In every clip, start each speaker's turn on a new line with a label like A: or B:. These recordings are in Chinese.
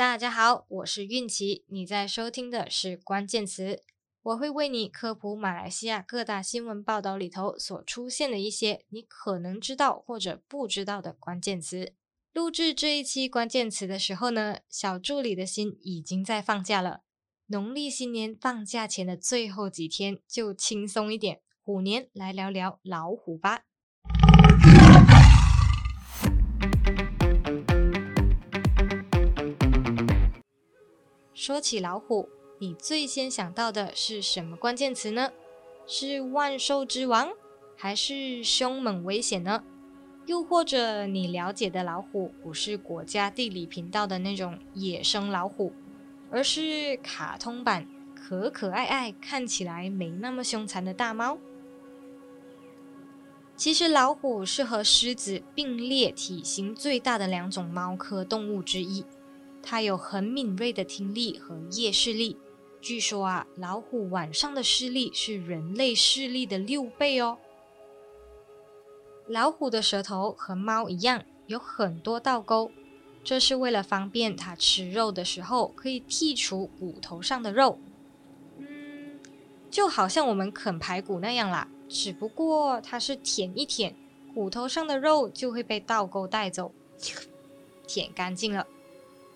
A: 大家好，我是韵琪，你在收听的是关键词，我会为你科普马来西亚各大新闻报道里头所出现的一些你可能知道或者不知道的关键词。录制这一期关键词的时候呢，小助理的心已经在放假了。农历新年放假前的最后几天，就轻松一点，虎年来聊聊老虎吧。说起老虎，你最先想到的是什么关键词呢？是万兽之王，还是凶猛危险呢？又或者你了解的老虎不是国家地理频道的那种野生老虎，而是卡通版可可爱爱、看起来没那么凶残的大猫？其实老虎是和狮子并列体型最大的两种猫科动物之一，它有很敏锐的听力和夜视力。据说啊，老虎晚上的视力是人类视力的六倍哦。老虎的舌头和猫一样有很多倒钩，这是为了方便它吃肉的时候可以剔除骨头上的肉。嗯，就好像我们啃排骨那样啦，只不过它是舔一舔，骨头上的肉就会被倒钩带走，舔干净了。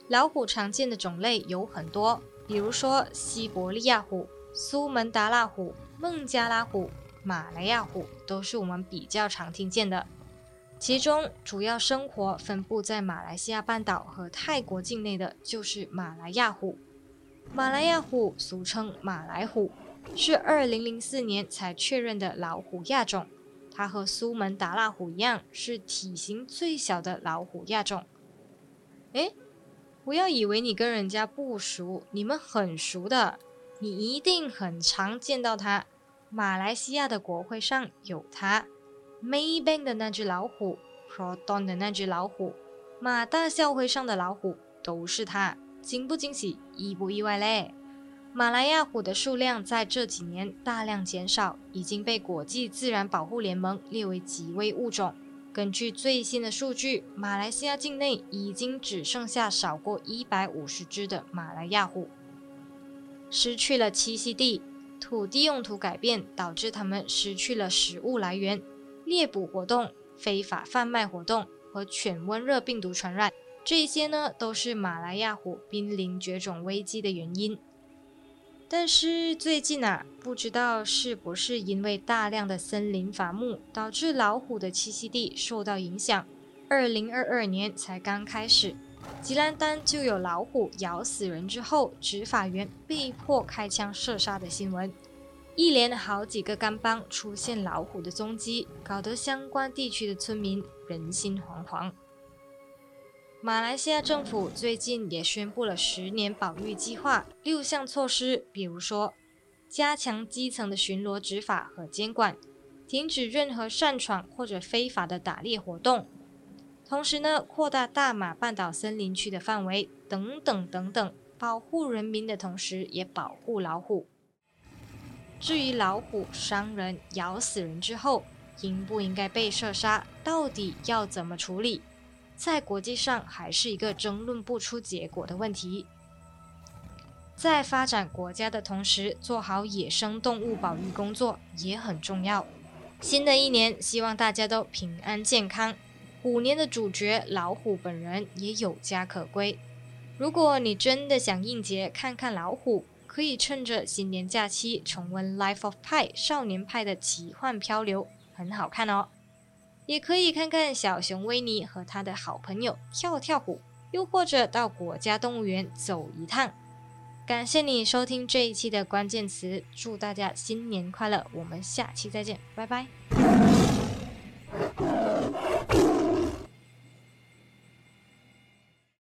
A: 老虎常见的种类有很多，比如说西伯利亚虎、苏门答腊虎、孟加拉虎。马来亚虎都是我们比较常听见的，其中主要生活分布在马来西亚半岛和泰国境内的就是马来亚虎。马来亚虎俗称马来虎，是二零零四年才确认的老虎亚种。它和苏门答腊虎一样，是体型最小的老虎亚种。诶，不要以为你跟人家不熟，你们很熟的，你一定很常见到它。马来西亚的国徽上有它，Maybank 的那只老虎，Proton 的那只老虎，马大校徽上的老虎都是它，惊不惊喜，意不意外嘞？马来亚虎的数量在这几年大量减少，已经被国际自然保护联盟列为极危物种。根据最新的数据，马来西亚境内已经只剩下少过一百五十只的马来亚虎，失去了栖息地。土地用途改变导致它们失去了食物来源，猎捕活动、非法贩卖活动和犬瘟热病毒传染，这些呢都是马来亚虎濒临绝种危机的原因。但是最近啊，不知道是不是因为大量的森林伐木导致老虎的栖息地受到影响，二零二二年才刚开始。吉兰丹就有老虎咬死人之后，执法员被迫开枪射杀的新闻，一连好几个甘榜出现老虎的踪迹，搞得相关地区的村民人心惶惶。马来西亚政府最近也宣布了十年保育计划，六项措施，比如说加强基层的巡逻执法和监管，停止任何擅闯或者非法的打猎活动。同时呢，扩大大马半岛森林区的范围，等等等等，保护人民的同时，也保护老虎。至于老虎伤人、咬死人之后，应不应该被射杀，到底要怎么处理，在国际上还是一个争论不出结果的问题。在发展国家的同时，做好野生动物保育工作也很重要。新的一年，希望大家都平安健康。虎年的主角老虎本人也有家可归。如果你真的想应节看看老虎，可以趁着新年假期重温《Life of Pi》少年派的奇幻漂流，很好看哦。也可以看看小熊维尼和他的好朋友跳跳虎，又或者到国家动物园走一趟。感谢你收听这一期的关键词，祝大家新年快乐！我们下期再见，拜拜。